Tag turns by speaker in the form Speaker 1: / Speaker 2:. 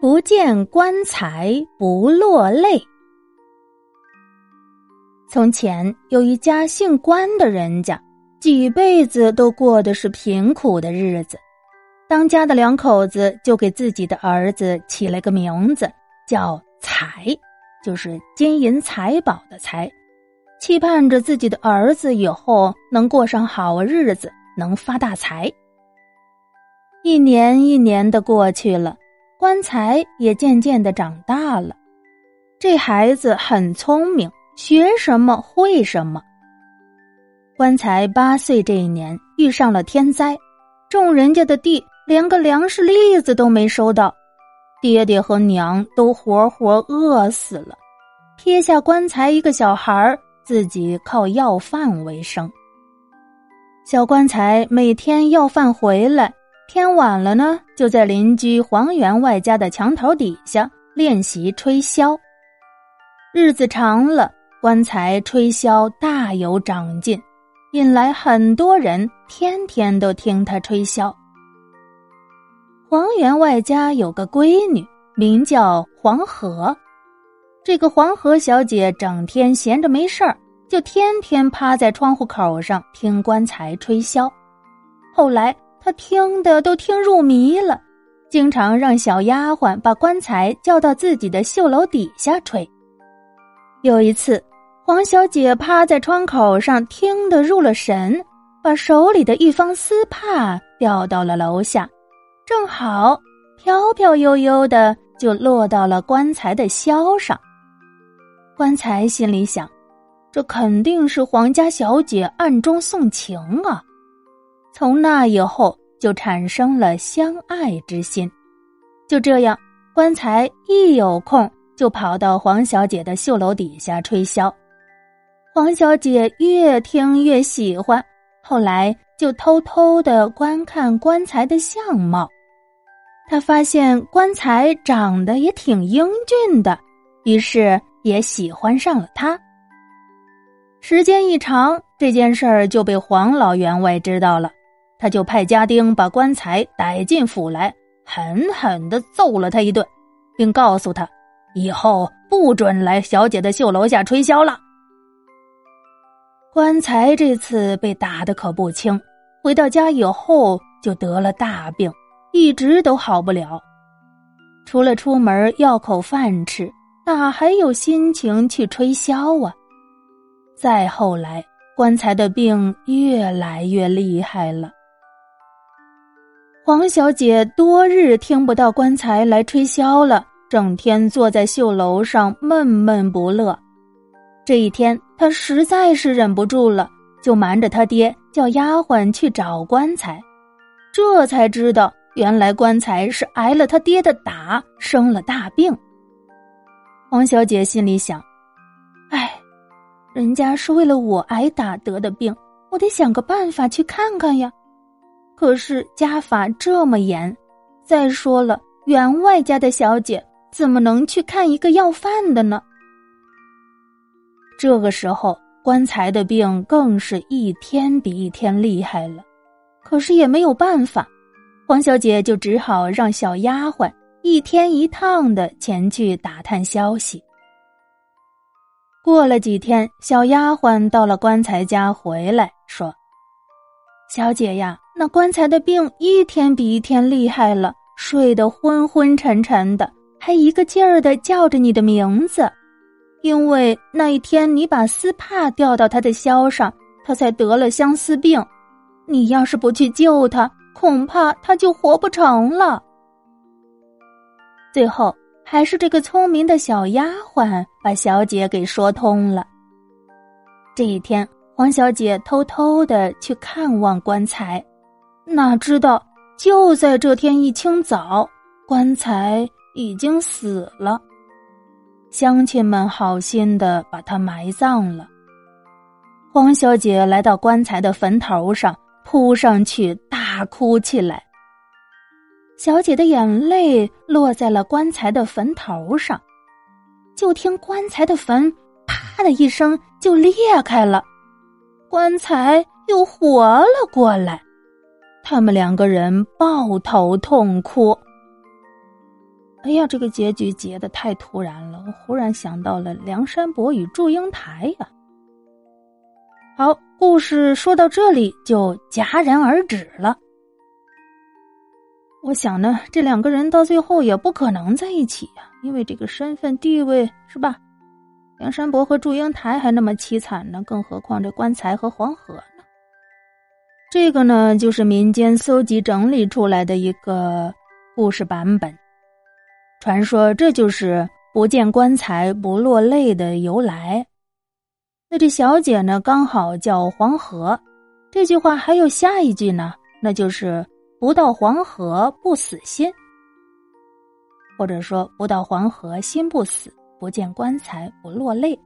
Speaker 1: 不见棺材不落泪。从前有一家姓关的人家，几辈子都过的是贫苦的日子。当家的两口子就给自己的儿子起了个名字，叫财，就是金银财宝的财，期盼着自己的儿子以后能过上好日子，能发大财。一年一年的过去了，棺材也渐渐的长大了。这孩子很聪明。学什么会什么。棺材八岁这一年遇上了天灾，种人家的地连个粮食粒子都没收到，爹爹和娘都活活饿死了，撇下棺材一个小孩自己靠要饭为生。小棺材每天要饭回来，天晚了呢，就在邻居黄员外家的墙头底下练习吹箫。日子长了。棺材吹箫大有长进，引来很多人天天都听他吹箫。黄员外家有个闺女，名叫黄河。这个黄河小姐整天闲着没事儿，就天天趴在窗户口上听棺材吹箫。后来他听的都听入迷了，经常让小丫鬟把棺材叫到自己的绣楼底下吹。有一次。黄小姐趴在窗口上听得入了神，把手里的一方丝帕掉到了楼下，正好飘飘悠悠的就落到了棺材的箫上。棺材心里想：这肯定是黄家小姐暗中送情啊！从那以后就产生了相爱之心。就这样，棺材一有空就跑到黄小姐的绣楼底下吹箫。黄小姐越听越喜欢，后来就偷偷的观看棺材的相貌。她发现棺材长得也挺英俊的，于是也喜欢上了他。时间一长，这件事儿就被黄老员外知道了，他就派家丁把棺材逮进府来，狠狠的揍了他一顿，并告诉他，以后不准来小姐的绣楼下吹箫了。棺材这次被打的可不轻，回到家以后就得了大病，一直都好不了。除了出门要口饭吃，哪还有心情去吹箫啊？再后来，棺材的病越来越厉害了。黄小姐多日听不到棺材来吹箫了，整天坐在绣楼上闷闷不乐。这一天，她实在是忍不住了，就瞒着他爹叫丫鬟去找棺材，这才知道原来棺材是挨了他爹的打，生了大病。黄小姐心里想：“哎，人家是为了我挨打得的病，我得想个办法去看看呀。可是家法这么严，再说了，员外家的小姐怎么能去看一个要饭的呢？”这个时候，棺材的病更是一天比一天厉害了，可是也没有办法，黄小姐就只好让小丫鬟一天一趟的前去打探消息。过了几天，小丫鬟到了棺材家回来，说：“小姐呀，那棺材的病一天比一天厉害了，睡得昏昏沉沉的，还一个劲儿的叫着你的名字。”因为那一天你把丝帕掉到他的箫上，他才得了相思病。你要是不去救他，恐怕他就活不成了。最后还是这个聪明的小丫鬟把小姐给说通了。这一天，黄小姐偷偷的去看望棺材，哪知道就在这天一清早，棺材已经死了。乡亲们好心的把他埋葬了。黄小姐来到棺材的坟头上，扑上去大哭起来。小姐的眼泪落在了棺材的坟头上，就听棺材的坟“啪”的一声就裂开了，棺材又活了过来。他们两个人抱头痛哭。哎呀，这个结局结的太突然了，我忽然想到了梁山伯与祝英台呀。好，故事说到这里就戛然而止了。我想呢，这两个人到最后也不可能在一起呀，因为这个身份地位是吧？梁山伯和祝英台还那么凄惨呢，更何况这棺材和黄河呢？这个呢，就是民间搜集整理出来的一个故事版本。传说这就是“不见棺材不落泪”的由来。那这小姐呢，刚好叫黄河。这句话还有下一句呢，那就是。不到黄河不死心，或者说不到黄河心不死，不见棺材不落泪。